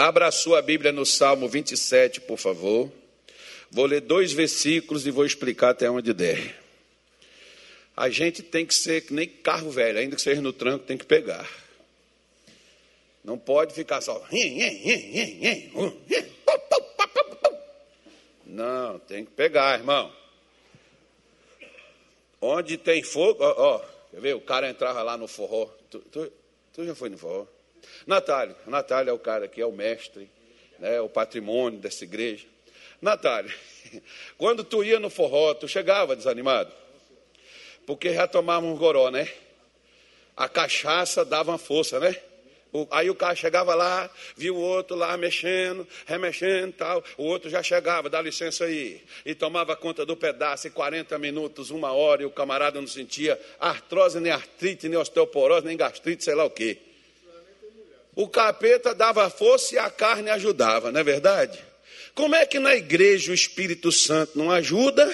Abra a sua Bíblia no Salmo 27, por favor. Vou ler dois versículos e vou explicar até onde der. A gente tem que ser que nem carro velho, ainda que seja no tranco, tem que pegar. Não pode ficar só. Não, tem que pegar, irmão. Onde tem fogo, ó, ó quer ver? O cara entrava lá no forró. Tu, tu, tu já foi no forró? Natália, Natália é o cara que é o mestre, né, o patrimônio dessa igreja. Natália, quando tu ia no forró, tu chegava desanimado? Porque já tomávamos goró, né? A cachaça dava uma força, né? Aí o cara chegava lá, viu o outro lá mexendo, remexendo tal. O outro já chegava, dá licença aí. E tomava conta do pedaço, em 40 minutos, uma hora, e o camarada não sentia artrose, nem artrite, nem osteoporose, nem gastrite, sei lá o quê. O capeta dava força e a carne ajudava, não é verdade? Como é que na igreja o Espírito Santo não ajuda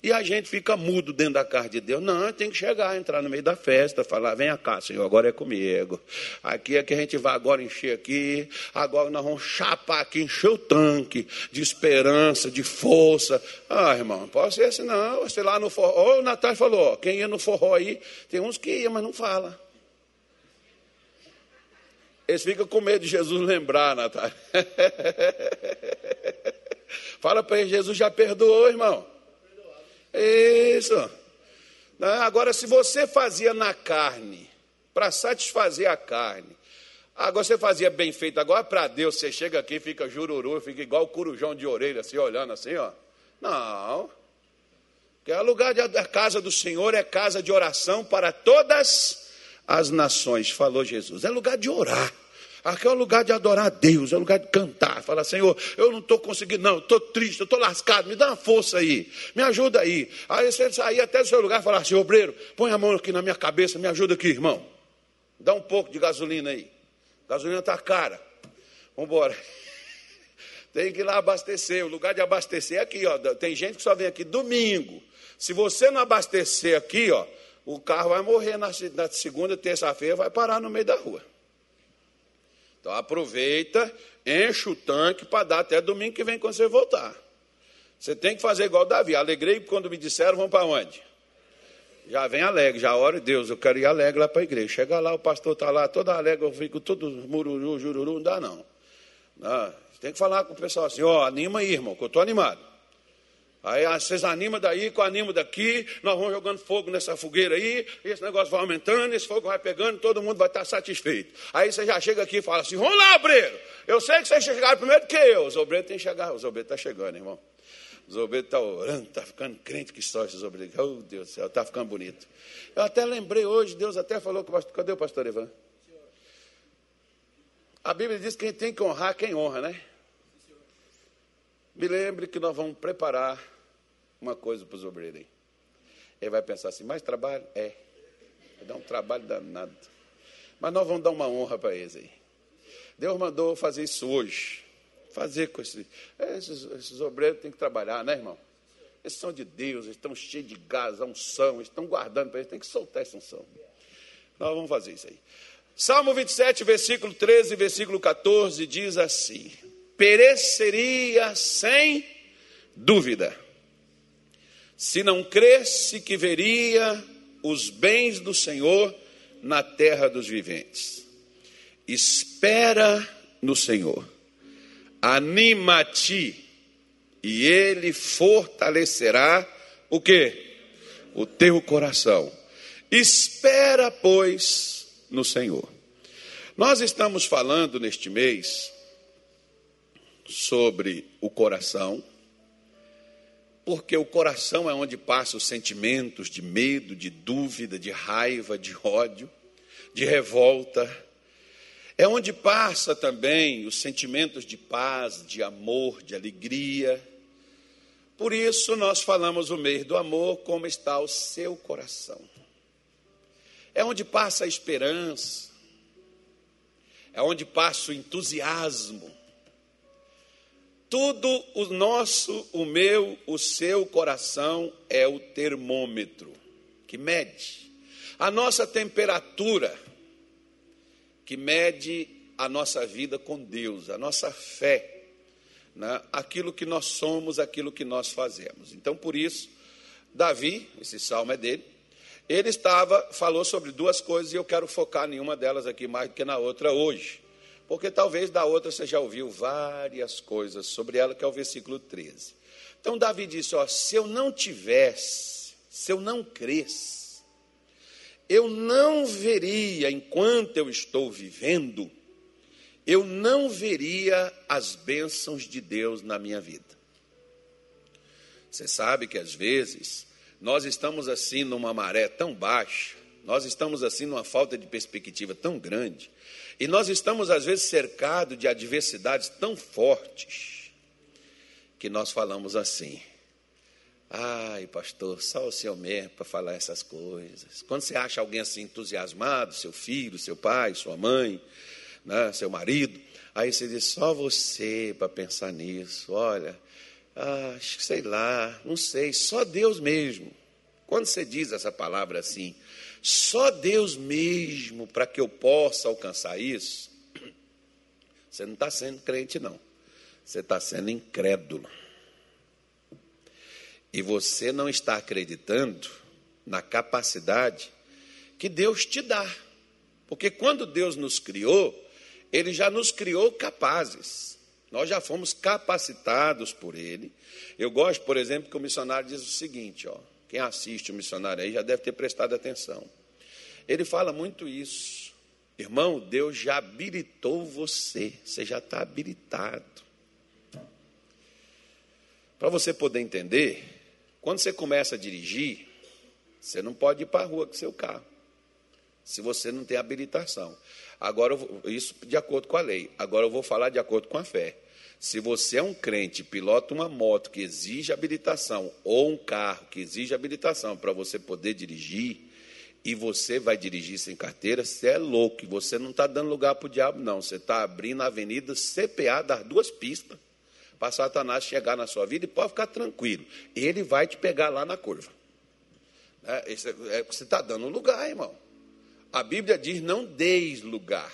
e a gente fica mudo dentro da casa de Deus? Não, tem que chegar, entrar no meio da festa, falar: vem cá, Senhor, agora é comigo. Aqui é que a gente vai agora encher aqui, agora nós vamos chapar aqui, encher o tanque de esperança, de força. Ah, irmão, pode ser assim, não. Você lá no forró, oh, o Natal falou: ó, quem ia no forró aí, tem uns que ia, mas não fala. Eles ficam com medo de Jesus lembrar, Natália. Fala para ele, Jesus já perdoou, irmão. Isso. Agora, se você fazia na carne, para satisfazer a carne, agora você fazia bem feito, agora para Deus, você chega aqui, fica jururu, fica igual o corujão de orelha, assim, olhando assim, ó. Não. Que é lugar da casa do Senhor, é casa de oração para todas as nações, falou Jesus. É lugar de orar. Aqui é o lugar de adorar a Deus, é o lugar de cantar. Falar, Senhor, eu não estou conseguindo, não, estou triste, estou lascado, me dá uma força aí, me ajuda aí. Aí você sair até do seu lugar e falar assim, obreiro, põe a mão aqui na minha cabeça, me ajuda aqui, irmão. Dá um pouco de gasolina aí. Gasolina está cara. Vamos embora. Tem que ir lá abastecer. O lugar de abastecer é aqui, ó. Tem gente que só vem aqui domingo. Se você não abastecer aqui, ó, o carro vai morrer na, segunda, terça-feira, vai parar no meio da rua. Então aproveita, enche o tanque para dar até domingo que vem quando você voltar. Você tem que fazer igual Davi. Alegrei quando me disseram, vamos para onde? Já vem alegre, já ora Deus, eu quero ir alegre lá para a igreja. Chega lá, o pastor está lá, todo alegre, eu fico todo mururu, jururu, não dá não. não. Tem que falar com o pessoal assim, ó, oh, anima aí, irmão, que eu estou animado. Aí vocês animam daí, eu animo daqui, nós vamos jogando fogo nessa fogueira aí, esse negócio vai aumentando, esse fogo vai pegando, todo mundo vai estar satisfeito. Aí você já chega aqui e fala assim: vamos lá, obreiro, eu sei que vocês chegaram primeiro que eu. Os obreiros têm que chegar, os obreiros estão tá chegando, irmão. Os obreiros estão tá orando, está ficando crente que só esses obreiros. Oh, Deus do céu, está ficando bonito. Eu até lembrei hoje, Deus até falou com pastor, cadê o pastor Ivan? A Bíblia diz que quem tem que honrar quem honra, né? Me lembre que nós vamos preparar uma coisa para os obreiros aí. Ele vai pensar assim, mais trabalho? É. Vai dar um trabalho danado. Mas nós vamos dar uma honra para eles aí. Deus mandou fazer isso hoje. Fazer com esses, esses, esses obreiros têm que trabalhar, né, irmão? Eles são de Deus, eles estão cheios de gás, a eles estão guardando para eles, tem que soltar essa unção. Nós vamos fazer isso aí. Salmo 27, versículo 13 versículo 14 diz assim: pereceria sem dúvida, se não cresce que veria os bens do Senhor na terra dos viventes. Espera no Senhor, anima-te, e Ele fortalecerá o que? O teu coração. Espera, pois, no Senhor. Nós estamos falando neste mês sobre o coração, porque o coração é onde passam os sentimentos de medo, de dúvida, de raiva, de ódio, de revolta. É onde passa também os sentimentos de paz, de amor, de alegria. Por isso nós falamos o mês do amor, como está o seu coração. É onde passa a esperança, é onde passa o entusiasmo, tudo o nosso, o meu, o seu coração é o termômetro que mede a nossa temperatura, que mede a nossa vida com Deus, a nossa fé, né? aquilo que nós somos, aquilo que nós fazemos. Então, por isso, Davi, esse salmo é dele, ele estava, falou sobre duas coisas e eu quero focar em uma delas aqui mais do que na outra hoje. Porque talvez da outra você já ouviu várias coisas sobre ela, que é o versículo 13. Então Davi disse: ó, se eu não tivesse, se eu não cresce, eu não veria enquanto eu estou vivendo, eu não veria as bênçãos de Deus na minha vida. Você sabe que às vezes nós estamos assim numa maré tão baixa, nós estamos assim numa falta de perspectiva tão grande, e nós estamos às vezes cercados de adversidades tão fortes, que nós falamos assim: ai, pastor, só o senhor mesmo para falar essas coisas. Quando você acha alguém assim entusiasmado, seu filho, seu pai, sua mãe, né, seu marido, aí você diz: só você para pensar nisso, olha ah, sei lá, não sei, só Deus mesmo. Quando você diz essa palavra assim, só Deus mesmo para que eu possa alcançar isso, você não está sendo crente, não. Você está sendo incrédulo. E você não está acreditando na capacidade que Deus te dá. Porque quando Deus nos criou, Ele já nos criou capazes. Nós já fomos capacitados por ele. Eu gosto, por exemplo, que o missionário diz o seguinte: ó, quem assiste o missionário aí já deve ter prestado atenção. Ele fala muito isso. Irmão, Deus já habilitou você, você já está habilitado. Para você poder entender, quando você começa a dirigir, você não pode ir para a rua com seu carro, se você não tem habilitação. Agora, isso de acordo com a lei. Agora eu vou falar de acordo com a fé. Se você é um crente, pilota uma moto que exige habilitação, ou um carro que exige habilitação para você poder dirigir, e você vai dirigir sem carteira, você é louco. Você não está dando lugar para o diabo, não. Você está abrindo a avenida CPA das duas pistas para Satanás chegar na sua vida e pode ficar tranquilo. Ele vai te pegar lá na curva. É, é, você está dando lugar, irmão. A Bíblia diz: não deis lugar.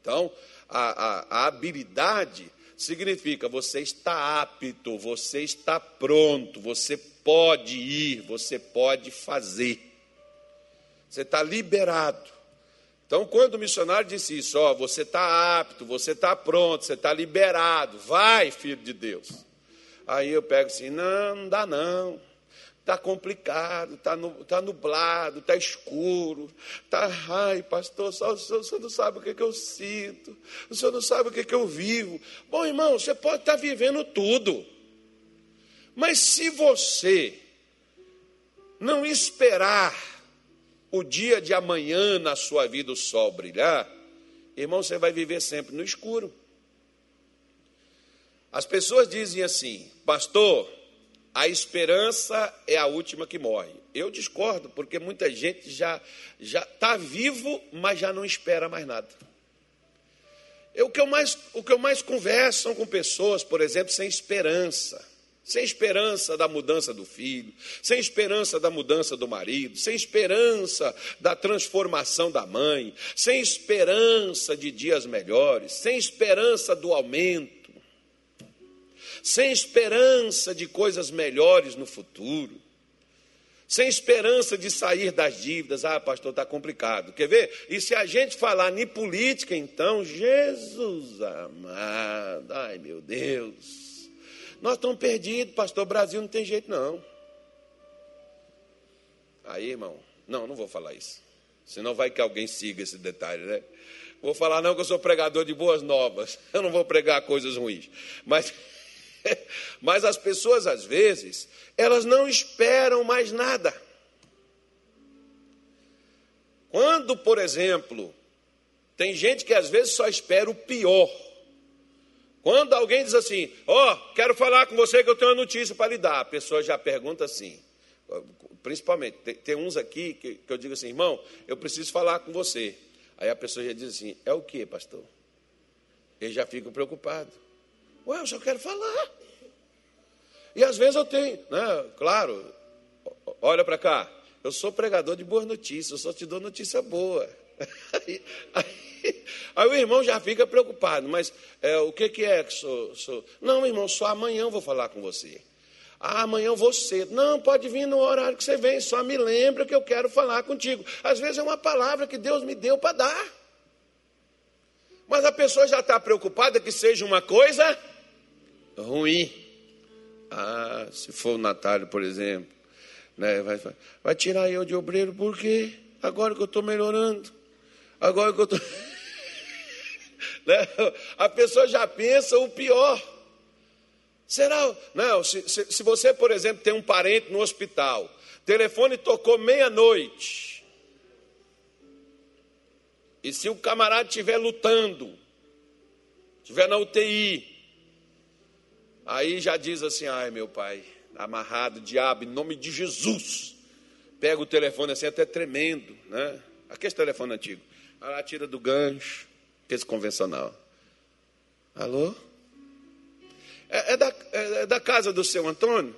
Então, a, a, a habilidade significa você está apto, você está pronto, você pode ir, você pode fazer. Você está liberado. Então, quando o missionário disse isso, ó, você está apto, você está pronto, você está liberado, vai, filho de Deus. Aí eu pego assim, não, não dá não está complicado, está tá nublado, está escuro, está, ai, pastor, só, o, senhor, o senhor não sabe o que, é que eu sinto, o senhor não sabe o que, é que eu vivo. Bom, irmão, você pode estar tá vivendo tudo, mas se você não esperar o dia de amanhã na sua vida o sol brilhar, irmão, você vai viver sempre no escuro. As pessoas dizem assim, pastor, a esperança é a última que morre. Eu discordo, porque muita gente já já está vivo, mas já não espera mais nada. Eu, o, que eu mais, o que eu mais converso com pessoas, por exemplo, sem esperança. Sem esperança da mudança do filho, sem esperança da mudança do marido, sem esperança da transformação da mãe, sem esperança de dias melhores, sem esperança do aumento sem esperança de coisas melhores no futuro, sem esperança de sair das dívidas. Ah, pastor, está complicado. Quer ver? E se a gente falar em política, então, Jesus amado, ai meu Deus, nós estamos perdidos, pastor. Brasil não tem jeito, não. Aí, irmão, não, não vou falar isso. Senão vai que alguém siga esse detalhe, né? Vou falar, não, que eu sou pregador de boas novas. Eu não vou pregar coisas ruins. Mas Mas as pessoas, às vezes, elas não esperam mais nada. Quando, por exemplo, tem gente que às vezes só espera o pior. Quando alguém diz assim, ó, oh, quero falar com você que eu tenho uma notícia para lhe dar, a pessoa já pergunta assim, principalmente, tem, uns aqui que, que eu digo assim, irmão, eu preciso falar com você. Aí a pessoa já diz assim, é o que, pastor? Ele já fica preocupado. Ué, eu só quero falar. E às vezes eu tenho, né? Claro, olha para cá. Eu sou pregador de boas notícias, eu só te dou notícia boa. Aí, aí, aí o irmão já fica preocupado, mas é, o que, que é que sou, sou? Não, irmão, só amanhã eu vou falar com você. Ah, amanhã eu vou cedo. Não, pode vir no horário que você vem, só me lembra que eu quero falar contigo. Às vezes é uma palavra que Deus me deu para dar. Mas a pessoa já está preocupada que seja uma coisa ruim. Ah, se for o Natália, por exemplo, né, vai, vai tirar eu de obreiro por quê? Agora que eu estou melhorando. Agora que eu estou. né? A pessoa já pensa o pior. Será? Não, se, se, se você, por exemplo, tem um parente no hospital, telefone tocou meia-noite. E se o camarada estiver lutando, estiver na UTI, aí já diz assim: ai meu pai, amarrado, diabo, em nome de Jesus. Pega o telefone assim, até tremendo, né? Aquele telefone antigo. Aí lá tira do gancho, esse convencional. Alô? É, é, da, é, é da casa do seu Antônio?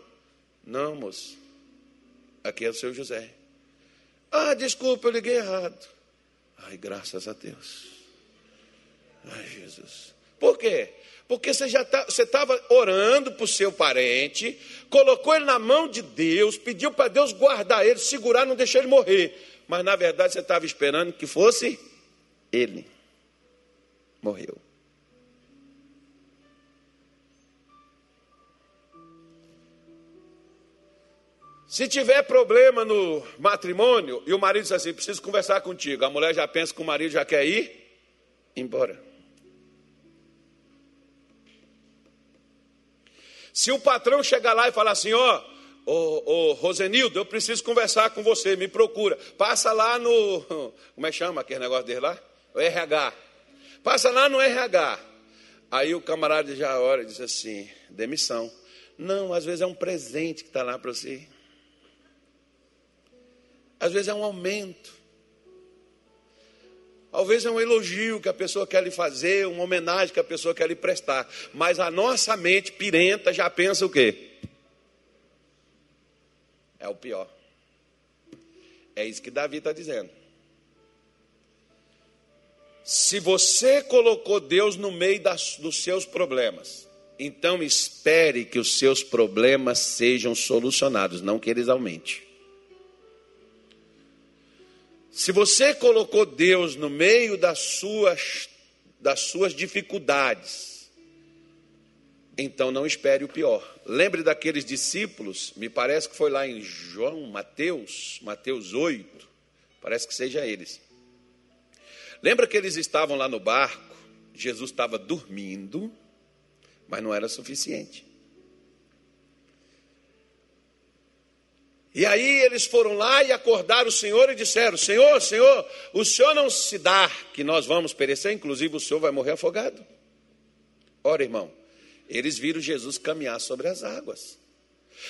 Não, moço. Aqui é o seu José. Ah, desculpa, eu liguei errado. Ai, graças a Deus. Ai, Jesus. Por quê? Porque você já tá, você estava orando para o seu parente, colocou ele na mão de Deus, pediu para Deus guardar ele, segurar, não deixar ele morrer. Mas na verdade você estava esperando que fosse ele. Morreu. Se tiver problema no matrimônio e o marido diz assim: preciso conversar contigo, a mulher já pensa que o marido já quer ir embora. Se o patrão chegar lá e falar assim: ó, ô, ô Rosenildo, eu preciso conversar com você, me procura. Passa lá no. Como é que chama aquele negócio dele lá? O RH. Passa lá no RH. Aí o camarada já ora e diz assim: demissão. Não, às vezes é um presente que está lá para você. Às vezes é um aumento. Talvez é um elogio que a pessoa quer lhe fazer, uma homenagem que a pessoa quer lhe prestar. Mas a nossa mente pirenta já pensa o quê? É o pior. É isso que Davi está dizendo. Se você colocou Deus no meio das, dos seus problemas, então espere que os seus problemas sejam solucionados, não que eles aumentem. Se você colocou Deus no meio das suas, das suas dificuldades, então não espere o pior. Lembre daqueles discípulos, me parece que foi lá em João, Mateus, Mateus 8, parece que seja eles. Lembra que eles estavam lá no barco, Jesus estava dormindo, mas não era suficiente. E aí eles foram lá e acordaram o Senhor e disseram: Senhor, Senhor, o Senhor não se dá que nós vamos perecer, inclusive o Senhor vai morrer afogado. Ora, irmão, eles viram Jesus caminhar sobre as águas.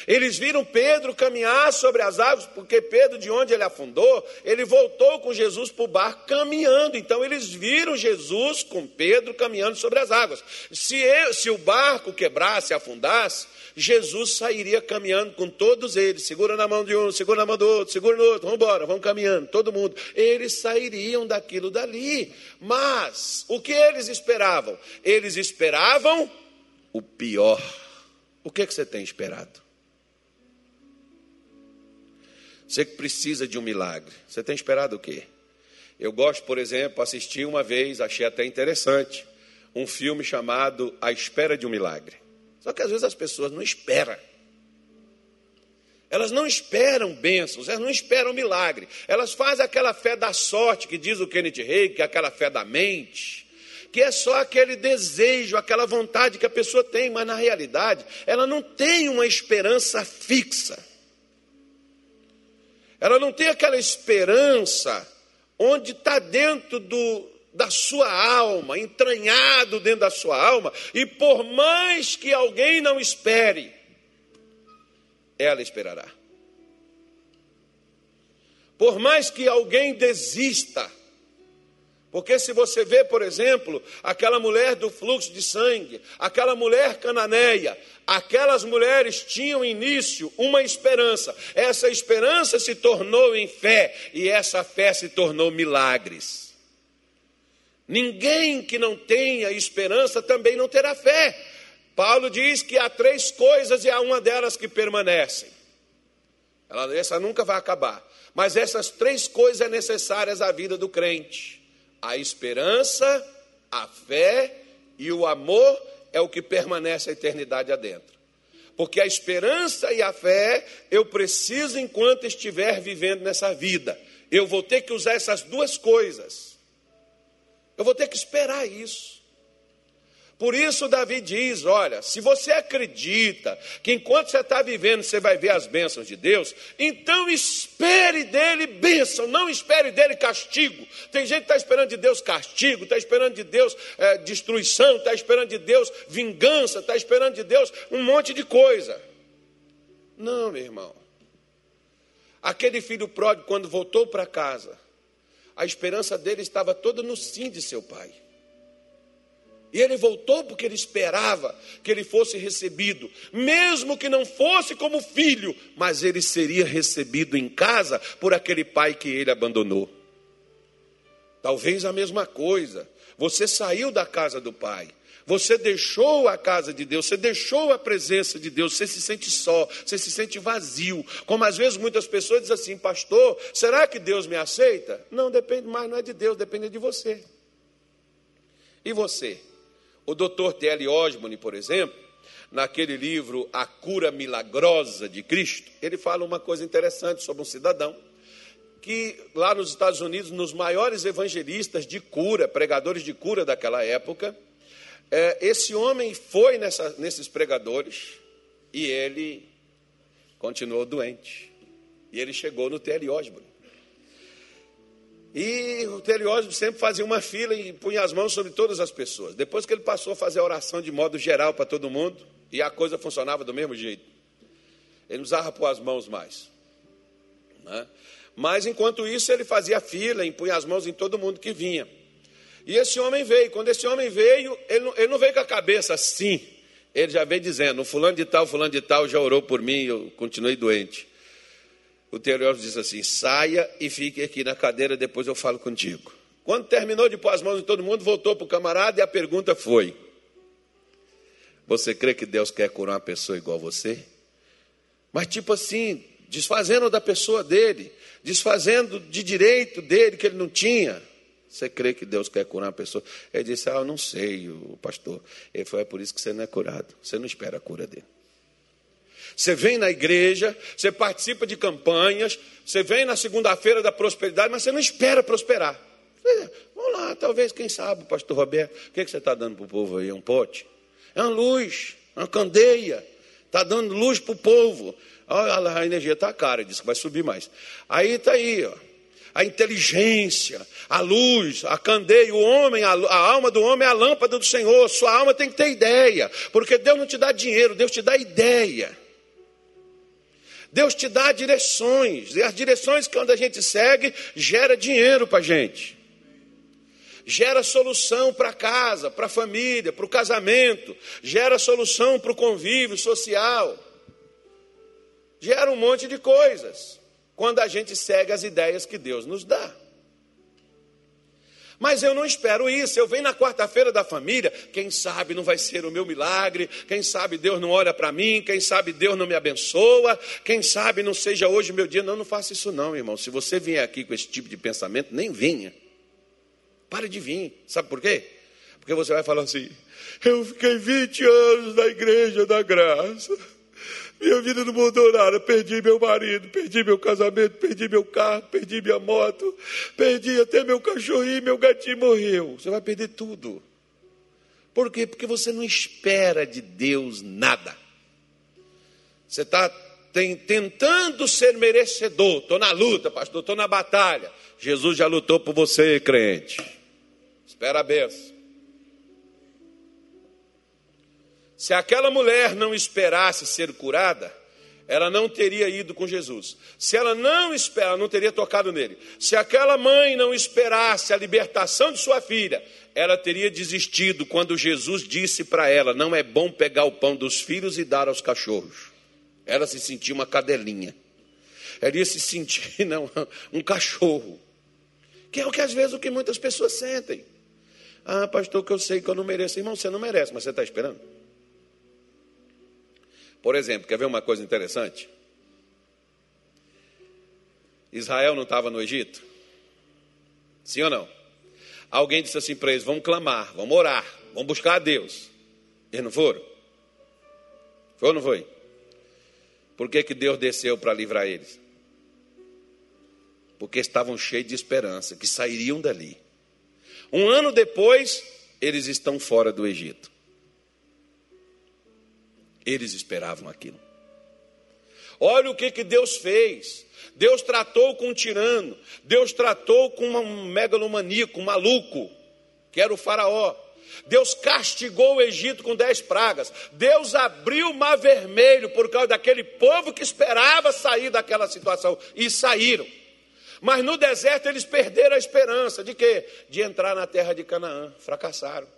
Eles viram Pedro caminhar sobre as águas, porque Pedro, de onde ele afundou, ele voltou com Jesus para o barco caminhando. Então, eles viram Jesus com Pedro caminhando sobre as águas. Se, se o barco quebrasse, afundasse, Jesus sairia caminhando com todos eles. Segura na mão de um, segura na mão do outro, segura no outro, vamos embora, vamos caminhando, todo mundo. Eles sairiam daquilo dali. Mas, o que eles esperavam? Eles esperavam o pior. O que, é que você tem esperado? Você que precisa de um milagre, você tem esperado o quê? Eu gosto, por exemplo, assisti uma vez, achei até interessante, um filme chamado A Espera de um Milagre. Só que às vezes as pessoas não esperam. Elas não esperam bênçãos, elas não esperam milagre. Elas fazem aquela fé da sorte, que diz o Kenneth Reagan, que é aquela fé da mente, que é só aquele desejo, aquela vontade que a pessoa tem, mas na realidade ela não tem uma esperança fixa. Ela não tem aquela esperança onde está dentro do, da sua alma, entranhado dentro da sua alma, e por mais que alguém não espere, ela esperará. Por mais que alguém desista, Porque se você vê, por exemplo, aquela mulher do fluxo de sangue, aquela mulher cananeia, aquelas mulheres tinham início uma esperança. Essa esperança se tornou em fé e essa fé se tornou milagres. Ninguém que não tenha esperança também não terá fé. Paulo diz que há três coisas e há uma delas que permanecem. Ela, essa nunca vai acabar. Mas essas três coisas é necessárias à vida do crente a esperança, a fé e o amor é o que permanece a eternidade adentro. Porque a esperança e a fé eu preciso enquanto estiver vivendo nessa vida. Eu vou ter que usar essas duas coisas. Eu vou ter que esperar isso. Por isso, Davi diz: olha, se você acredita que enquanto você está vivendo você vai ver as bênçãos de Deus, então espere dele bênção, não espere dele castigo. Tem gente que está esperando de Deus castigo, está esperando de Deus é, destruição, está esperando de Deus vingança, está esperando de Deus um monte de coisa. Não, meu irmão. Aquele filho pródigo, quando voltou para casa, a esperança dele estava toda no sim de seu pai. E ele voltou porque ele esperava que ele fosse recebido, mesmo que não fosse como filho, mas ele seria recebido em casa por aquele pai que ele abandonou. Talvez a mesma coisa. Você saiu da casa do pai, você deixou a casa de Deus, você deixou a presença de Deus, você se sente só, você se sente vazio. Como às vezes muitas pessoas dizem assim, pastor, será que Deus me aceita? Não, depende mais, não é de Deus, depende de você. E você? O doutor T.L. Osborne, por exemplo, naquele livro A Cura Milagrosa de Cristo, ele fala uma coisa interessante sobre um cidadão que lá nos Estados Unidos, nos maiores evangelistas de cura, pregadores de cura daquela época, é, esse homem foi nessa, nesses pregadores e ele continuou doente. E ele chegou no T.L. Osborne. E o Teliósio sempre fazia uma fila e punha as mãos sobre todas as pessoas. Depois que ele passou a fazer a oração de modo geral para todo mundo, e a coisa funcionava do mesmo jeito. Ele usava as mãos mais. Né? Mas enquanto isso, ele fazia fila, impunha as mãos em todo mundo que vinha. E esse homem veio. Quando esse homem veio, ele não, ele não veio com a cabeça assim. Ele já veio dizendo: fulano de tal, fulano de tal já orou por mim, eu continuei doente o teólogo diz assim: saia e fique aqui na cadeira, depois eu falo contigo. Quando terminou de pôr as mãos em todo mundo, voltou para o camarada e a pergunta foi: Você crê que Deus quer curar uma pessoa igual você? Mas, tipo assim, desfazendo da pessoa dele, desfazendo de direito dele que ele não tinha. Você crê que Deus quer curar uma pessoa? Ele disse: Ah, eu não sei, o pastor. Ele falou: É por isso que você não é curado. Você não espera a cura dele. Você vem na igreja, você participa de campanhas, você vem na segunda-feira da prosperidade, mas você não espera prosperar. Vamos lá, talvez, quem sabe, pastor Roberto, o que, é que você está dando para o povo aí? Um pote? É uma luz, uma candeia. Está dando luz para o povo. Olha, a energia está cara, diz que vai subir mais. Aí está aí, ó. A inteligência, a luz, a candeia, o homem, a, a alma do homem é a lâmpada do Senhor. Sua alma tem que ter ideia, porque Deus não te dá dinheiro, Deus te dá ideia. Deus te dá direções, e as direções que quando a gente segue, gera dinheiro para a gente. Gera solução para casa, para a família, para o casamento, gera solução para o convívio social, gera um monte de coisas, quando a gente segue as ideias que Deus nos dá. Mas eu não espero isso. Eu venho na quarta-feira da família, quem sabe não vai ser o meu milagre, quem sabe Deus não olha para mim, quem sabe Deus não me abençoa, quem sabe não seja hoje meu dia. Não, não faça isso não, irmão. Se você vier aqui com esse tipo de pensamento, nem venha. Pare de vir. Sabe por quê? Porque você vai falar assim: eu fiquei 20 anos na igreja da graça. Minha vida não mudou nada. Perdi meu marido, perdi meu casamento, perdi meu carro, perdi minha moto, perdi até meu cachorrinho, meu gatinho morreu. Você vai perder tudo. Por quê? Porque você não espera de Deus nada. Você está tentando ser merecedor. Estou na luta, pastor, estou na batalha. Jesus já lutou por você, crente. Espera a benção. Se aquela mulher não esperasse ser curada, ela não teria ido com Jesus. Se ela não espera, não teria tocado nele. Se aquela mãe não esperasse a libertação de sua filha, ela teria desistido quando Jesus disse para ela: Não é bom pegar o pão dos filhos e dar aos cachorros. Ela se sentia uma cadelinha. Ela ia se sentir não, um cachorro. Que é o que às vezes o que muitas pessoas sentem. Ah, pastor, que eu sei que eu não mereço. Irmão, você não merece, mas você está esperando. Por exemplo, quer ver uma coisa interessante? Israel não estava no Egito? Sim ou não? Alguém disse assim para eles: vamos clamar, vamos orar, vamos buscar a Deus. Eles não foram? Foi ou não foi? Por que, que Deus desceu para livrar eles? Porque estavam cheios de esperança, que sairiam dali. Um ano depois, eles estão fora do Egito. Eles esperavam aquilo. Olha o que, que Deus fez. Deus tratou com um tirano, Deus tratou com um megalomaníaco, um maluco, que era o faraó. Deus castigou o Egito com dez pragas. Deus abriu o mar vermelho por causa daquele povo que esperava sair daquela situação. E saíram. Mas no deserto eles perderam a esperança de quê? De entrar na terra de Canaã. Fracassaram.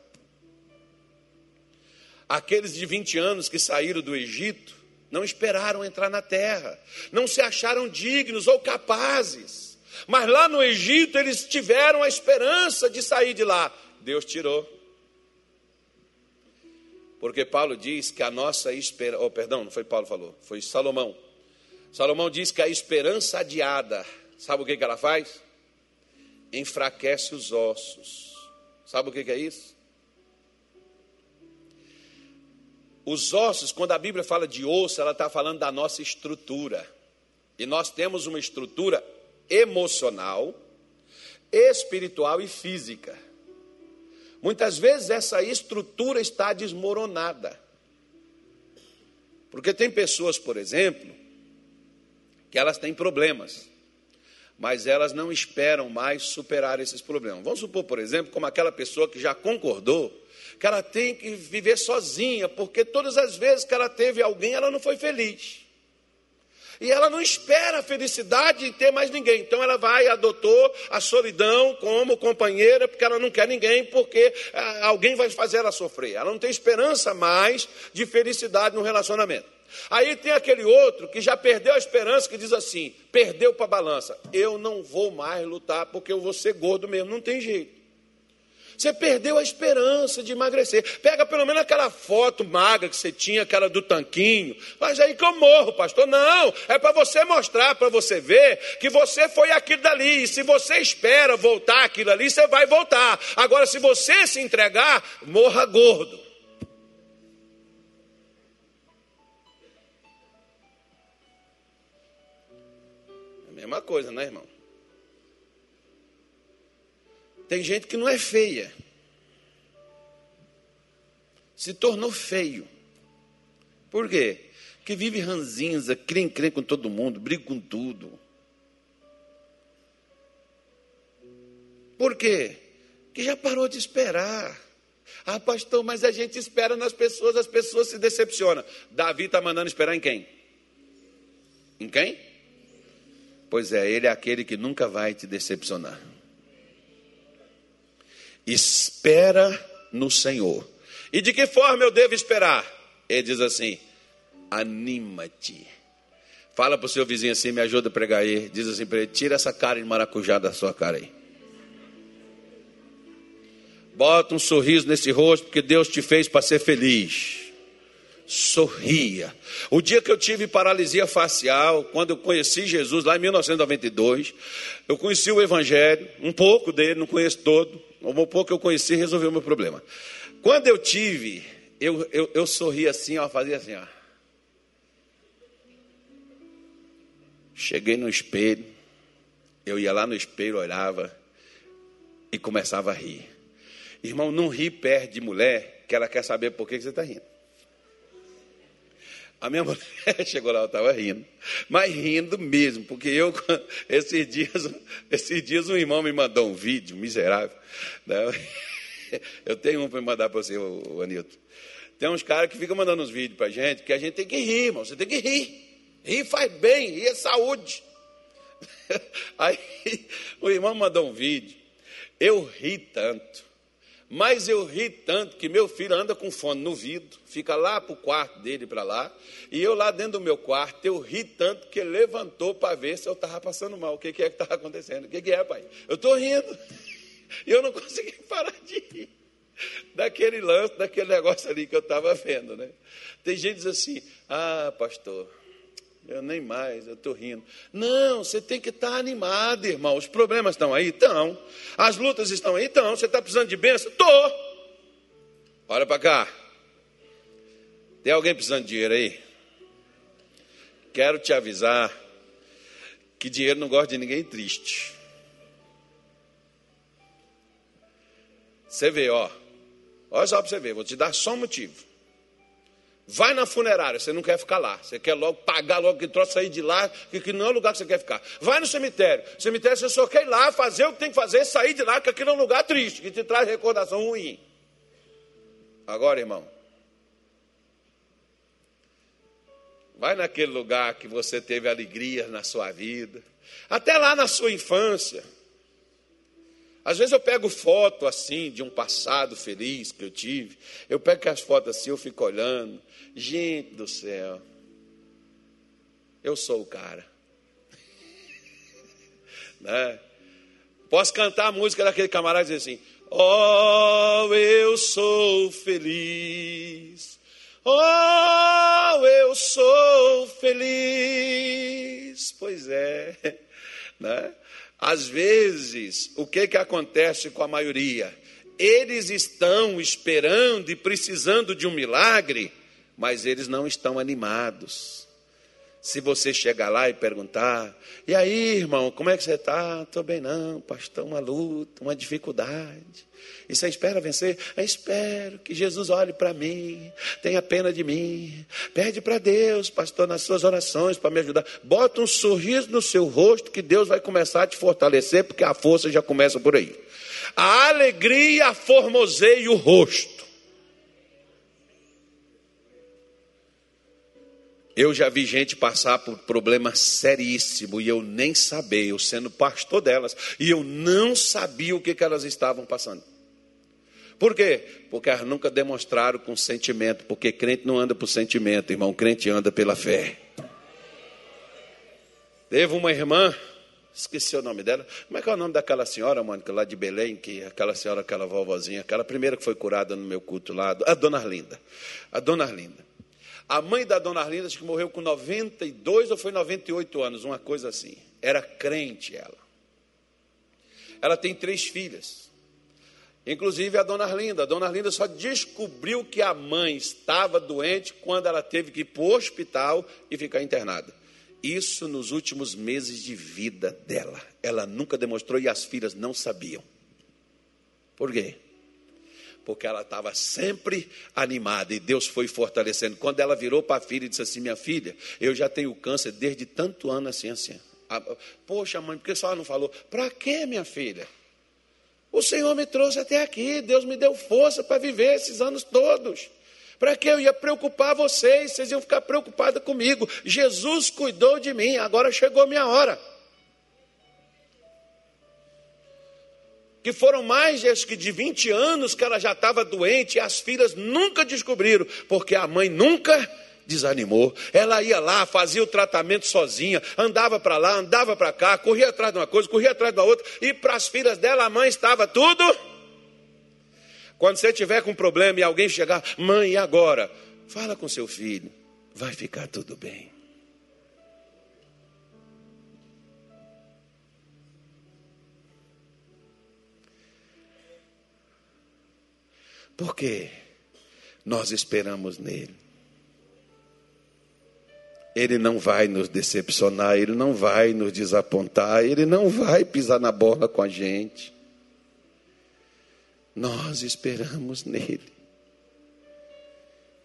Aqueles de 20 anos que saíram do Egito não esperaram entrar na terra, não se acharam dignos ou capazes. Mas lá no Egito eles tiveram a esperança de sair de lá. Deus tirou. Porque Paulo diz que a nossa esperança, oh, perdão, não foi Paulo que falou, foi Salomão. Salomão diz que a esperança adiada, sabe o que, que ela faz? Enfraquece os ossos. Sabe o que, que é isso? Os ossos, quando a Bíblia fala de osso, ela está falando da nossa estrutura. E nós temos uma estrutura emocional, espiritual e física. Muitas vezes essa estrutura está desmoronada. Porque tem pessoas, por exemplo, que elas têm problemas, mas elas não esperam mais superar esses problemas. Vamos supor, por exemplo, como aquela pessoa que já concordou que ela tem que viver sozinha, porque todas as vezes que ela teve alguém, ela não foi feliz. E ela não espera a felicidade de ter mais ninguém. Então ela vai e adotou a solidão como companheira, porque ela não quer ninguém, porque ah, alguém vai fazer ela sofrer. Ela não tem esperança mais de felicidade no relacionamento. Aí tem aquele outro que já perdeu a esperança, que diz assim: perdeu para a balança. Eu não vou mais lutar porque eu vou ser gordo mesmo. Não tem jeito. Você perdeu a esperança de emagrecer. Pega pelo menos aquela foto magra que você tinha, aquela do tanquinho. Mas aí que eu morro, pastor. Não, é para você mostrar, para você ver que você foi aquilo dali. E se você espera voltar aquilo ali, você vai voltar. Agora, se você se entregar, morra gordo. É a mesma coisa, né, irmão? Tem gente que não é feia. Se tornou feio. Por quê? Que vive ranzinza, crê crê com todo mundo, briga com tudo. Por quê? Que já parou de esperar. Ah, pastor, mas a gente espera nas pessoas, as pessoas se decepcionam. Davi está mandando esperar em quem? Em quem? Pois é, ele é aquele que nunca vai te decepcionar. Espera no Senhor. E de que forma eu devo esperar? Ele diz assim: anima-te. Fala para o seu vizinho assim, me ajuda a pregar aí. Diz assim para ele: tira essa cara de maracujá da sua cara aí. Bota um sorriso nesse rosto, porque Deus te fez para ser feliz. Sorria. O dia que eu tive paralisia facial, quando eu conheci Jesus, lá em 1992, eu conheci o Evangelho, um pouco dele, não conheço todo. Um pouco que eu conheci resolveu o meu problema. Quando eu tive, eu, eu, eu assim, ó, fazia assim, ó. Cheguei no espelho, eu ia lá no espelho, olhava e começava a rir. Irmão, não ri perto de mulher que ela quer saber por que você está rindo. A minha mulher chegou lá, eu estava rindo, mas rindo mesmo, porque eu, esses dias, esses dias um irmão me mandou um vídeo miserável. Né? Eu tenho um para mandar para você, o Anilton. Tem uns caras que ficam mandando uns vídeos para a gente, que a gente tem que rir, irmão, você tem que rir. E faz bem, e é saúde. Aí o irmão mandou um vídeo. Eu ri tanto. Mas eu ri tanto que meu filho anda com fone no vidro, fica lá para o quarto dele para lá, e eu lá dentro do meu quarto, eu ri tanto que ele levantou para ver se eu estava passando mal. O que, que é que estava acontecendo? O que, que é, pai? Eu estou rindo. E eu não consegui parar de rir daquele lance, daquele negócio ali que eu estava vendo. Né? Tem gente que diz assim: ah, pastor, eu nem mais, eu estou rindo. Não, você tem que estar tá animado, irmão. Os problemas estão aí? Estão. As lutas estão aí? Estão. Você está precisando de bênção? Estou. Olha para cá. Tem alguém precisando de dinheiro aí? Quero te avisar que dinheiro não gosta de ninguém triste. Você vê, ó. Olha só para você ver, vou te dar só um motivo. Vai na funerária, você não quer ficar lá. Você quer logo pagar logo que troço sair de lá, que, que não é o lugar que você quer ficar. Vai no cemitério. Cemitério você só quer ir lá, fazer o que tem que fazer, sair de lá, que aquilo é um lugar triste, que te traz recordação ruim. Agora, irmão, vai naquele lugar que você teve alegria na sua vida, até lá na sua infância. Às vezes eu pego foto assim de um passado feliz que eu tive. Eu pego as fotos assim, eu fico olhando. Gente do céu. Eu sou o cara. né? Posso cantar a música daquele camarada e dizer assim: Oh, eu sou feliz. Oh, eu sou feliz. Pois é, né? Às vezes, o que, que acontece com a maioria? Eles estão esperando e precisando de um milagre, mas eles não estão animados. Se você chegar lá e perguntar, e aí, irmão, como é que você está? Estou bem, não, pastor, uma luta, uma dificuldade. E você espera vencer? Eu espero que Jesus olhe para mim, tenha pena de mim. Pede para Deus, pastor, nas suas orações para me ajudar. Bota um sorriso no seu rosto que Deus vai começar a te fortalecer, porque a força já começa por aí. A alegria formoseia o rosto. Eu já vi gente passar por problema seríssimo e eu nem sabia, eu sendo pastor delas, e eu não sabia o que, que elas estavam passando. Por quê? Porque elas nunca demonstraram com sentimento, porque crente não anda por sentimento, irmão, crente anda pela fé. Teve uma irmã, esqueci o nome dela, como é que é o nome daquela senhora, Mônica, lá de Belém, que aquela senhora, aquela vovozinha, aquela primeira que foi curada no meu culto lá, a dona Arlinda. A dona Arlinda. A mãe da dona Arlinda, acho que morreu com 92 ou foi 98 anos, uma coisa assim. Era crente ela. Ela tem três filhas. Inclusive a dona Arlinda. A dona Arlinda só descobriu que a mãe estava doente quando ela teve que ir para o hospital e ficar internada. Isso nos últimos meses de vida dela. Ela nunca demonstrou e as filhas não sabiam. Por quê? Porque ela estava sempre animada e Deus foi fortalecendo. Quando ela virou para a filha e disse assim: Minha filha, eu já tenho câncer desde tanto ano assim, assim. Poxa, mãe, por que a senhora não falou? Para quê, minha filha? O Senhor me trouxe até aqui, Deus me deu força para viver esses anos todos. Para que eu ia preocupar vocês, vocês iam ficar preocupados comigo. Jesus cuidou de mim, agora chegou minha hora. Que foram mais acho que de 20 anos que ela já estava doente e as filhas nunca descobriram, porque a mãe nunca desanimou. Ela ia lá, fazia o tratamento sozinha, andava para lá, andava para cá, corria atrás de uma coisa, corria atrás da outra, e para as filhas dela, a mãe estava tudo. Quando você tiver com um problema e alguém chegar, mãe, e agora? Fala com seu filho, vai ficar tudo bem. Por quê? Nós esperamos nele. Ele não vai nos decepcionar, ele não vai nos desapontar, ele não vai pisar na bola com a gente. Nós esperamos nele.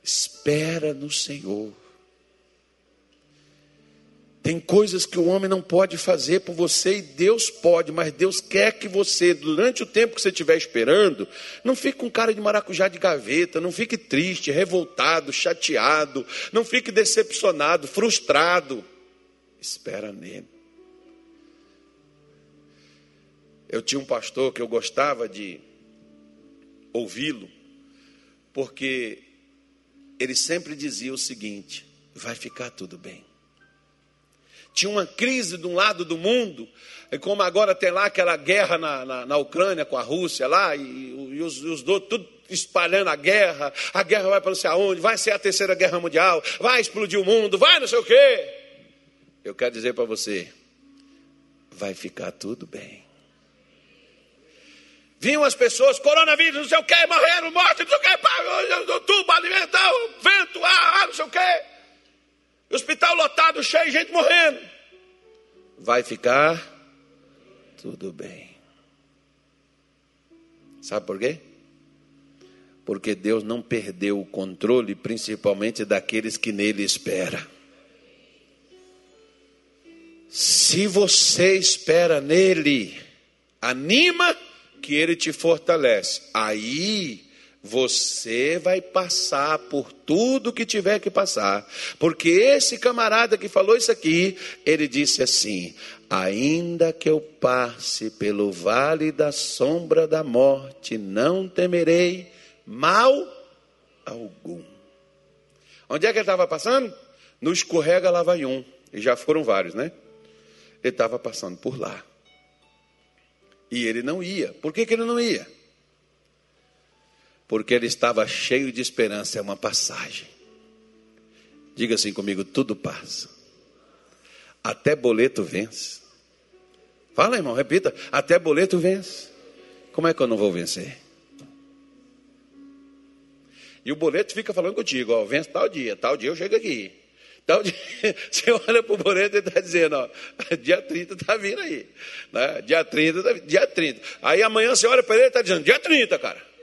Espera no Senhor. Tem coisas que o homem não pode fazer por você e Deus pode, mas Deus quer que você, durante o tempo que você estiver esperando, não fique com cara de maracujá de gaveta, não fique triste, revoltado, chateado, não fique decepcionado, frustrado. Espera nele. Eu tinha um pastor que eu gostava de ouvi-lo, porque ele sempre dizia o seguinte: vai ficar tudo bem tinha uma crise de um lado do mundo, como agora tem lá aquela guerra na, na, na Ucrânia com a Rússia lá, e, e os, os dois, tudo espalhando a guerra, a guerra vai para não sei aonde, vai ser a terceira guerra mundial, vai explodir o mundo, vai não sei o quê. Eu quero dizer para você, vai ficar tudo bem. Vinham as pessoas, coronavírus, não sei o quê, morreram, morte, não sei o quê, tubo alimentar, vento, ar, não sei o quê. Hospital lotado, cheio, gente morrendo. Vai ficar tudo bem. Sabe por quê? Porque Deus não perdeu o controle, principalmente daqueles que nele esperam. Se você espera nele, anima que ele te fortalece. Aí você vai passar por tudo que tiver que passar, porque esse camarada que falou isso aqui, ele disse assim: Ainda que eu passe pelo vale da sombra da morte, não temerei mal algum. Onde é que ele estava passando? No escorrega Lavaium, e já foram vários, né? Ele estava passando por lá. E ele não ia. Por que, que ele não ia? Porque ele estava cheio de esperança, é uma passagem. Diga assim comigo: tudo passa. Até boleto vence. Fala, irmão, repita: até boleto vence. Como é que eu não vou vencer? E o boleto fica falando contigo: ó, vence tal dia, tal dia eu chego aqui. Tal dia, você olha para o boleto e está dizendo: ó, dia 30 está vindo aí. Né? Dia 30, tá, dia 30. Aí amanhã você olha para ele e está dizendo: dia 30, cara.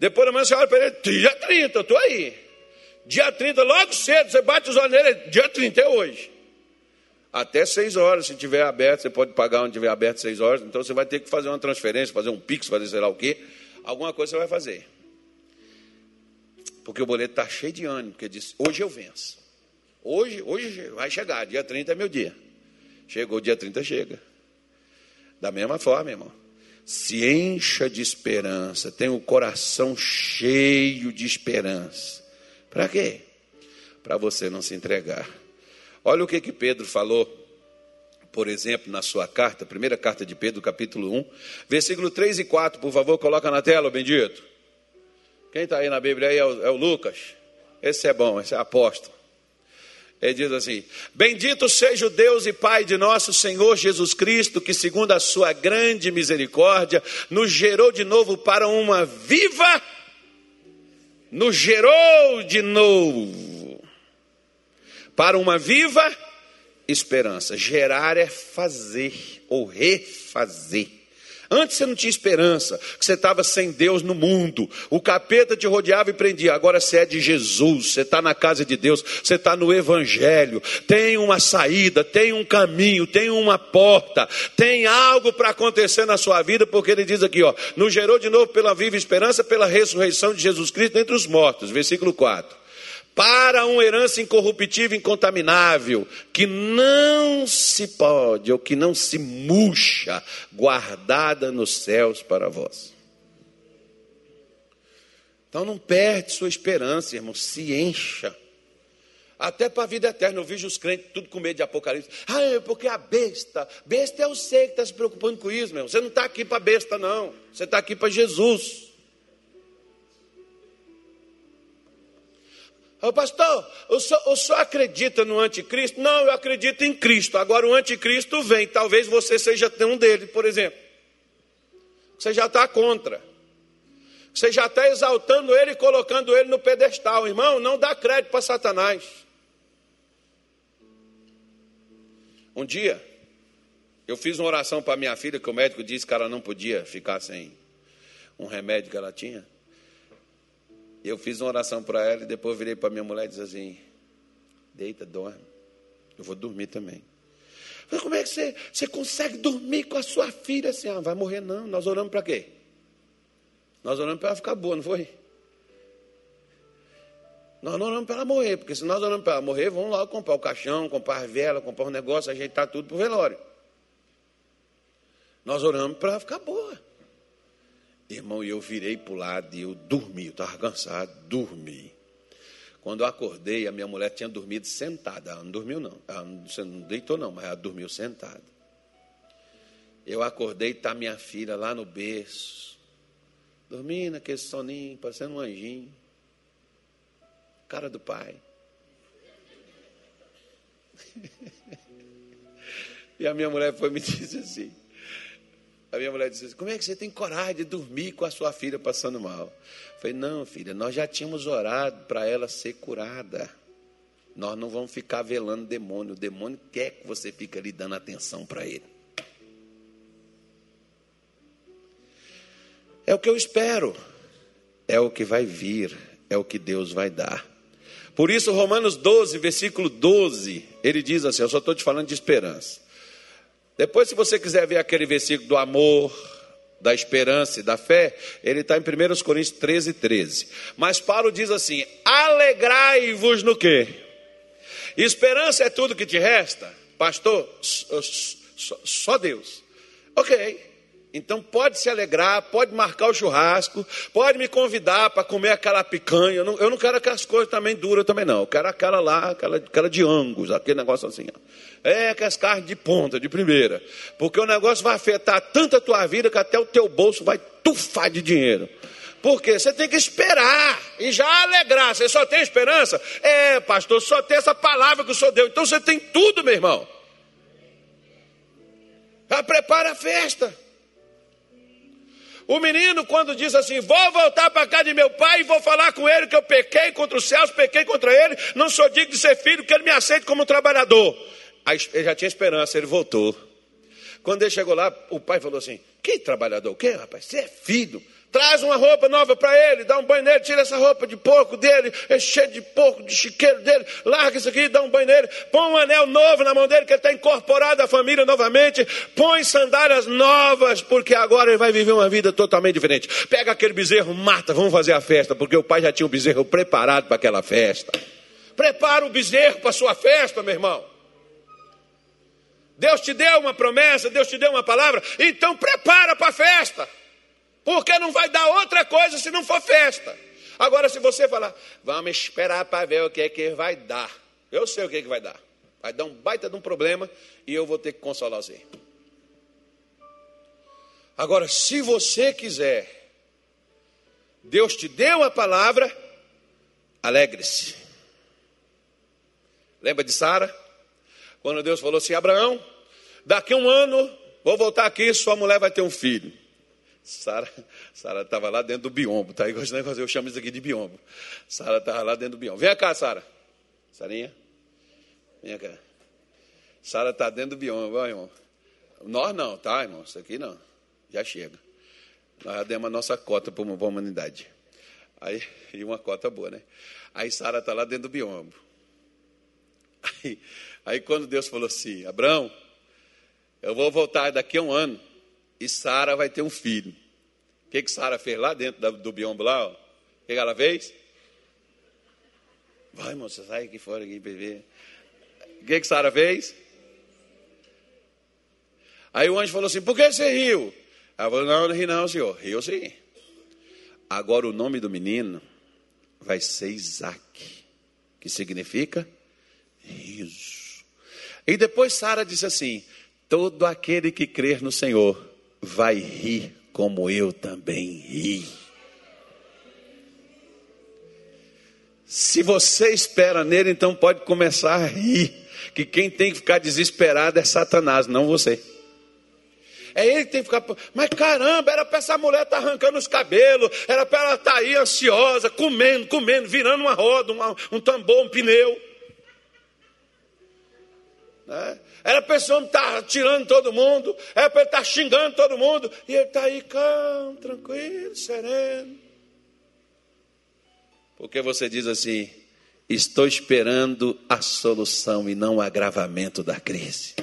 Depois da manhã você olha para ele, dia 30, eu estou aí. Dia 30, logo cedo, você bate os olhos nele, dia 30 é hoje. Até 6 horas, se tiver aberto, você pode pagar onde tiver aberto 6 horas. Então você vai ter que fazer uma transferência, fazer um pix, fazer sei lá o quê. Alguma coisa você vai fazer. Porque o boleto está cheio de ânimo, porque diz, hoje eu venço. Hoje, hoje vai chegar, dia 30 é meu dia. Chegou, dia 30 chega. Da mesma forma, irmão se encha de esperança, tenha o coração cheio de esperança. Para quê? Para você não se entregar. Olha o que, que Pedro falou, por exemplo, na sua carta, primeira carta de Pedro, capítulo 1, versículo 3 e 4, por favor, coloca na tela, bendito. Quem está aí na Bíblia aí é o, é o Lucas. Esse é bom, esse é apóstolo. Ele diz assim: Bendito seja o Deus e Pai de nosso Senhor Jesus Cristo, que, segundo a sua grande misericórdia, nos gerou de novo para uma viva, nos gerou de novo para uma viva esperança. Gerar é fazer ou refazer. Antes você não tinha esperança, que você estava sem Deus no mundo. O capeta te rodeava e prendia. Agora você é de Jesus, você está na casa de Deus, você está no Evangelho. Tem uma saída, tem um caminho, tem uma porta, tem algo para acontecer na sua vida, porque ele diz aqui, ó, nos gerou de novo pela viva esperança, pela ressurreição de Jesus Cristo entre os mortos. Versículo 4 para uma herança incorruptível, incontaminável, que não se pode ou que não se murcha, guardada nos céus para vós. Então não perde sua esperança, irmão, se encha. Até para a vida eterna, eu vejo os crentes tudo com medo de apocalipse. Ah, é porque a besta, besta é o ser que está se preocupando com isso, meu. Você não está aqui para besta, não. Você está aqui para Jesus. Oh, pastor, o senhor, o senhor acredita no anticristo? Não, eu acredito em Cristo. Agora o anticristo vem. Talvez você seja um dele, por exemplo. Você já está contra. Você já está exaltando ele e colocando ele no pedestal. Irmão, não dá crédito para Satanás. Um dia, eu fiz uma oração para minha filha, que o médico disse que ela não podia ficar sem um remédio que ela tinha. Eu fiz uma oração para ela e depois virei para minha mulher e disse assim: deita, dorme. Eu vou dormir também. Falei, como é que você, você consegue dormir com a sua filha assim? Ah, vai morrer não. Nós oramos para quê? Nós oramos para ela ficar boa, não foi? Nós não oramos para ela morrer, porque se nós oramos para ela morrer, vamos lá comprar o caixão, comprar a vela, comprar um negócio, ajeitar tudo para o velório. Nós oramos para ela ficar boa. Irmão, eu virei para o lado e eu dormi, eu estava cansado, dormi. Quando eu acordei, a minha mulher tinha dormido sentada. Ela não dormiu, não. Ela não deitou, não, mas ela dormiu sentada. Eu acordei, está minha filha lá no berço, dormindo, aquele soninho, parecendo um anjinho. Cara do pai. e a minha mulher foi me disse assim. A minha mulher disse assim: Como é que você tem coragem de dormir com a sua filha passando mal? Eu falei: Não, filha, nós já tínhamos orado para ela ser curada. Nós não vamos ficar velando o demônio. O demônio quer que você fique ali dando atenção para ele. É o que eu espero. É o que vai vir. É o que Deus vai dar. Por isso, Romanos 12, versículo 12, ele diz assim: Eu só estou te falando de esperança. Depois, se você quiser ver aquele versículo do amor, da esperança e da fé, ele está em 1 Coríntios 13, 13. Mas Paulo diz assim: alegrai-vos no quê? Esperança é tudo que te resta? Pastor, só Deus. Ok. Então pode se alegrar, pode marcar o churrasco, pode me convidar para comer aquela picanha. Eu não, eu não quero aquelas coisas também duras também não. Eu quero aquela lá, aquela, aquela de angus, aquele negócio assim. Ó. É aquelas carnes de ponta, de primeira. Porque o negócio vai afetar tanto a tua vida que até o teu bolso vai tufar de dinheiro. Porque você tem que esperar e já alegrar. Você só tem esperança? É, pastor, só tem essa palavra que o senhor deu. Então você tem tudo, meu irmão. Já prepara a festa. O menino, quando diz assim: Vou voltar para casa de meu pai e vou falar com ele que eu pequei contra os céus, pequei contra ele, não sou digno de ser filho, que ele me aceite como trabalhador. Aí, ele já tinha esperança, ele voltou. Quando ele chegou lá, o pai falou assim: Que trabalhador? O que, rapaz? Você é filho. Traz uma roupa nova para ele, dá um banho nele, tira essa roupa de porco dele, é cheio de porco, de chiqueiro dele, larga isso aqui, dá um banho nele, põe um anel novo na mão dele, que ele está incorporado à família novamente, põe sandálias novas, porque agora ele vai viver uma vida totalmente diferente. Pega aquele bezerro, mata, vamos fazer a festa, porque o pai já tinha o bezerro preparado para aquela festa. Prepara o bezerro para a sua festa, meu irmão. Deus te deu uma promessa, Deus te deu uma palavra, então prepara para a festa. Porque não vai dar outra coisa se não for festa. Agora, se você falar, vamos esperar para ver o que é que vai dar. Eu sei o que é que vai dar. Vai dar um baita de um problema e eu vou ter que consolar você. Agora, se você quiser, Deus te deu a palavra, alegre-se. Lembra de Sara? Quando Deus falou assim: Abraão, daqui a um ano, vou voltar aqui, sua mulher vai ter um filho. Sara Sara estava lá dentro do biombo, tá? Eu chamo isso aqui de biombo. Sara estava lá dentro do biombo. Vem cá, Sara. Sarinha, vem cá. Sara está dentro do biombo, ó, irmão. Nós não, tá, irmão? Isso aqui não. Já chega. Nós já demos a nossa cota para a humanidade. Aí, e uma cota boa, né? Aí Sara está lá dentro do biombo. Aí, aí quando Deus falou assim, Abraão, eu vou voltar daqui a um ano e Sara vai ter um filho. O que, que Sara fez lá dentro do biombo lá? O que, que ela fez? Vai, moça, sai aqui fora aqui ver. O que, que Sara fez? Aí o anjo falou assim: por que você riu? Ela falou: não, não ri não, senhor. Riu sim. Agora o nome do menino vai ser Isaac, que significa riso. E depois Sara disse assim: todo aquele que crer no Senhor vai rir como eu também ri. Se você espera nele, então pode começar a rir. Que quem tem que ficar desesperado é Satanás, não você. É ele que tem que ficar. Mas caramba, era para essa mulher estar tá arrancando os cabelos, era para ela estar tá aí ansiosa, comendo, comendo, virando uma roda, uma, um tambor, um pneu. Né? Era para esse homem estar tirando todo mundo, era para ele estar xingando todo mundo, e ele está aí calmo, tranquilo, sereno. Porque você diz assim: Estou esperando a solução e não o agravamento da crise.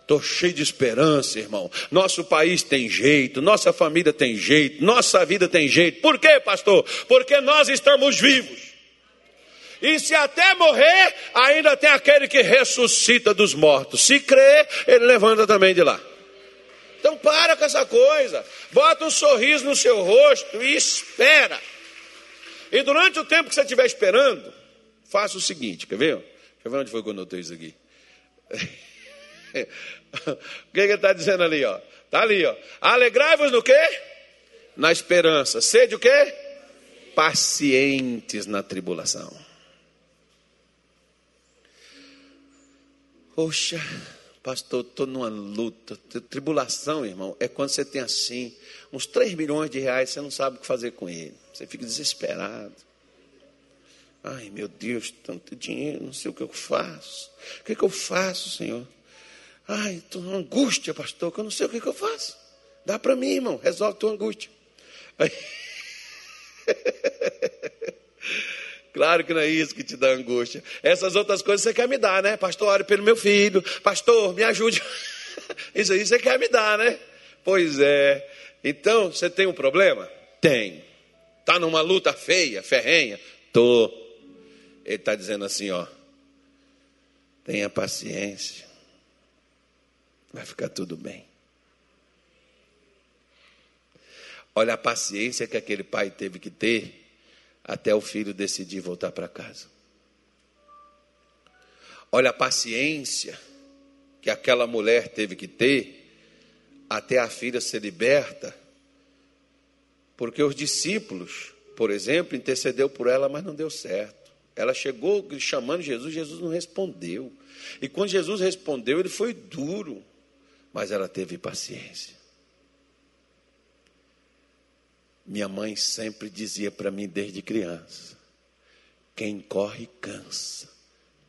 Estou cheio de esperança, irmão. Nosso país tem jeito, nossa família tem jeito, nossa vida tem jeito. Por quê, pastor? Porque nós estamos vivos. E se até morrer, ainda tem aquele que ressuscita dos mortos. Se crê, ele levanta também de lá. Então para com essa coisa. Bota um sorriso no seu rosto e espera. E durante o tempo que você estiver esperando, faça o seguinte, quer ver? Deixa eu ver onde foi que eu notei isso aqui. o que, ele está dizendo ali, ó? Está ali, ó. Alegrai-vos no quê? Na esperança. Sede o quê? Pacientes na tribulação. Poxa, pastor, estou numa luta. Tribulação, irmão, é quando você tem assim, uns 3 milhões de reais, você não sabe o que fazer com ele. Você fica desesperado. Ai, meu Deus, tanto dinheiro, não sei o que eu faço. O que, que eu faço, Senhor? Ai, estou numa angústia, pastor, que eu não sei o que, que eu faço. Dá para mim, irmão, resolve tua angústia. Aí... Claro que não é isso que te dá angústia. Essas outras coisas você quer me dar, né? Pastor, ore pelo meu filho. Pastor, me ajude. Isso aí você quer me dar, né? Pois é. Então, você tem um problema? Tem. Está numa luta feia, ferrenha? Tô. Ele está dizendo assim, ó. Tenha paciência. Vai ficar tudo bem. Olha a paciência que aquele pai teve que ter até o filho decidir voltar para casa. Olha a paciência que aquela mulher teve que ter até a filha ser liberta, porque os discípulos, por exemplo, intercedeu por ela, mas não deu certo. Ela chegou chamando Jesus, Jesus não respondeu. E quando Jesus respondeu, ele foi duro, mas ela teve paciência. Minha mãe sempre dizia para mim desde criança: quem corre cansa,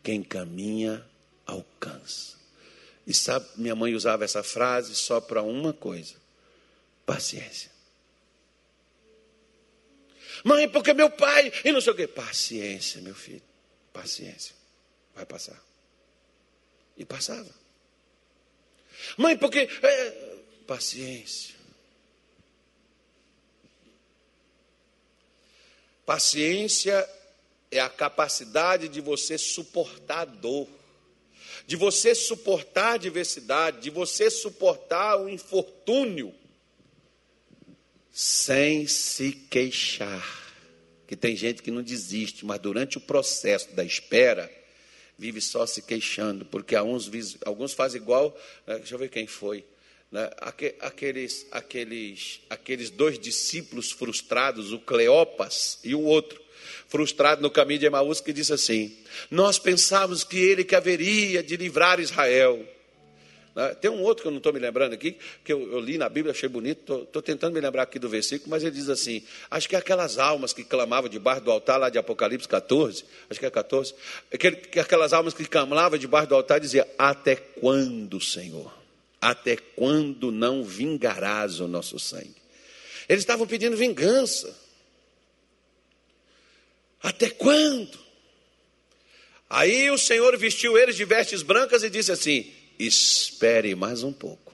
quem caminha alcança. E sabe, minha mãe usava essa frase só para uma coisa: paciência. Mãe, porque meu pai, e não sei o quê. Paciência, meu filho, paciência, vai passar. E passava. Mãe, porque. É, paciência. Paciência é a capacidade de você suportar dor, de você suportar adversidade, de você suportar o infortúnio, sem se queixar. Que tem gente que não desiste, mas durante o processo da espera, vive só se queixando, porque alguns, alguns fazem igual, né, deixa eu ver quem foi, aqueles, aqueles, aqueles dois discípulos frustrados, o Cleopas e o outro, frustrado no caminho de Emaús, que disse assim: Nós pensávamos que ele que haveria de livrar Israel. Né, tem um outro que eu não estou me lembrando aqui, que eu, eu, li na Bíblia, achei bonito, estou tentando me lembrar aqui do versículo, mas ele diz assim: acho que aquelas almas que clamavam debaixo do altar, lá de Apocalipse 14, acho que é 14, aquelas almas que clamavam debaixo do altar dizia: Até quando, Senhor? Até quando não vingarás o nosso sangue? Eles estavam pedindo vingança. Até quando? Aí o Senhor vestiu eles de vestes brancas e disse assim: Espere mais um pouco.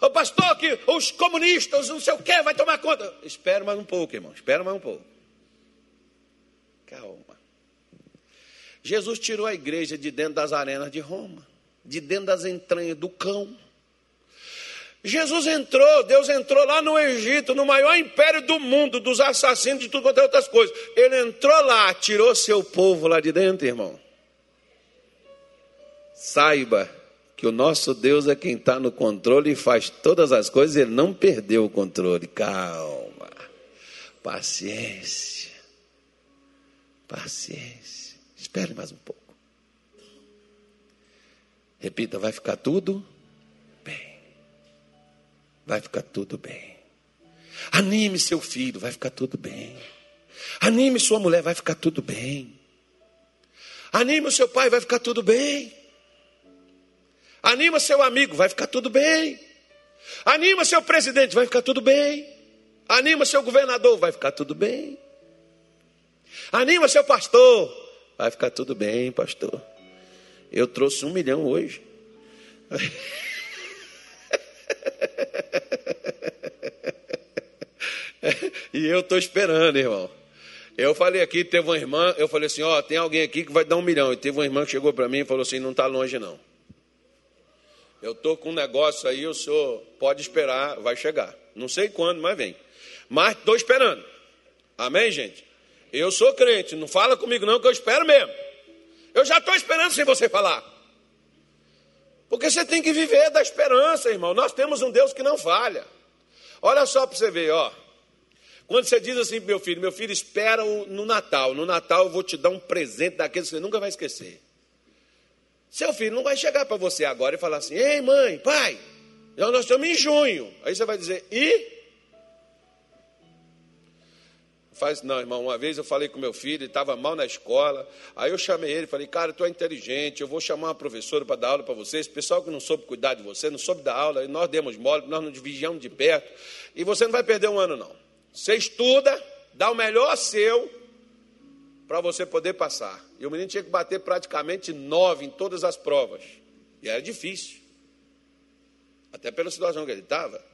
O pastor que os comunistas, não sei o que, vai tomar conta. Espere mais um pouco, irmão. Espera mais um pouco. Calma. Jesus tirou a igreja de dentro das arenas de Roma, de dentro das entranhas do cão. Jesus entrou, Deus entrou lá no Egito, no maior império do mundo, dos assassinos, de tudo quanto é outras coisas. Ele entrou lá, tirou seu povo lá de dentro, irmão. Saiba que o nosso Deus é quem está no controle e faz todas as coisas, ele não perdeu o controle. Calma, paciência, paciência. Espere mais um pouco. Repita, vai ficar tudo bem. Vai ficar tudo bem. Anime seu filho, vai ficar tudo bem. Anime sua mulher, vai ficar tudo bem. Anime o seu pai, vai ficar tudo bem. Anima seu amigo, vai ficar tudo bem. Anima seu presidente, vai ficar tudo bem. Anima seu governador, vai ficar tudo bem. Anima seu pastor, vai ficar tudo bem, pastor. Eu trouxe um milhão hoje. e eu estou esperando, irmão. Eu falei aqui, teve uma irmã, eu falei assim, ó, tem alguém aqui que vai dar um milhão. E teve uma irmã que chegou para mim e falou assim, não está longe não. Eu estou com um negócio aí, o senhor pode esperar, vai chegar. Não sei quando, mas vem. Mas estou esperando. Amém, gente? Eu sou crente, não fala comigo não, que eu espero mesmo. Eu já estou esperando sem você falar. Porque você tem que viver da esperança, irmão. Nós temos um Deus que não falha. Olha só para você ver, ó. Quando você diz assim meu filho, meu filho, espera no Natal. No Natal eu vou te dar um presente daqueles que você nunca vai esquecer. Seu filho não vai chegar para você agora e falar assim: Ei, mãe, pai, nós estamos em junho. Aí você vai dizer: E? Faz, não, irmão. Uma vez eu falei com meu filho, ele estava mal na escola. Aí eu chamei ele falei: Cara, tu é inteligente, eu vou chamar uma professora para dar aula para vocês. Pessoal que não soube cuidar de você, não soube dar aula, nós demos mole, nós nos vigiamos de perto. E você não vai perder um ano, não. Você estuda, dá o melhor seu para você poder passar. E o menino tinha que bater praticamente nove em todas as provas. E era difícil. Até pela situação que ele estava.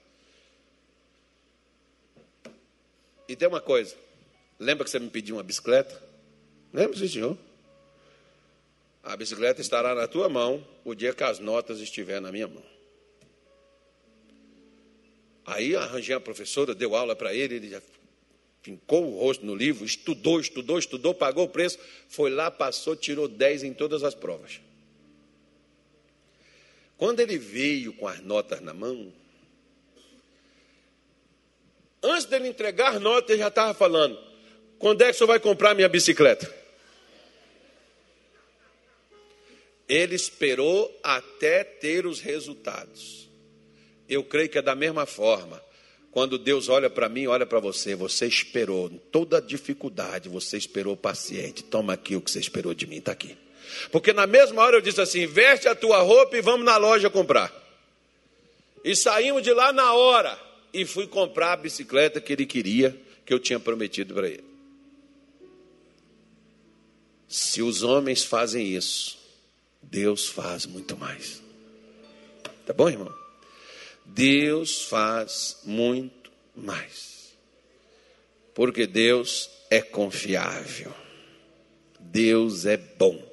E tem uma coisa. Lembra que você me pediu uma bicicleta? Lembra, sim, senhor? A bicicleta estará na tua mão o dia que as notas estiverem na minha mão. Aí arranjei a professora, deu aula para ele, ele já fincou o rosto no livro, estudou, estudou, estudou, pagou o preço, foi lá, passou, tirou 10 em todas as provas. Quando ele veio com as notas na mão, antes dele entregar notas, ele já estava falando: quando é que o senhor vai comprar minha bicicleta? Ele esperou até ter os resultados. Eu creio que é da mesma forma. Quando Deus olha para mim, olha para você, você esperou, toda dificuldade, você esperou paciente. Toma aqui o que você esperou de mim, está aqui. Porque na mesma hora eu disse assim: veste a tua roupa e vamos na loja comprar. E saímos de lá na hora e fui comprar a bicicleta que ele queria, que eu tinha prometido para ele. Se os homens fazem isso, Deus faz muito mais. Tá bom, irmão? Deus faz muito mais. Porque Deus é confiável. Deus é bom.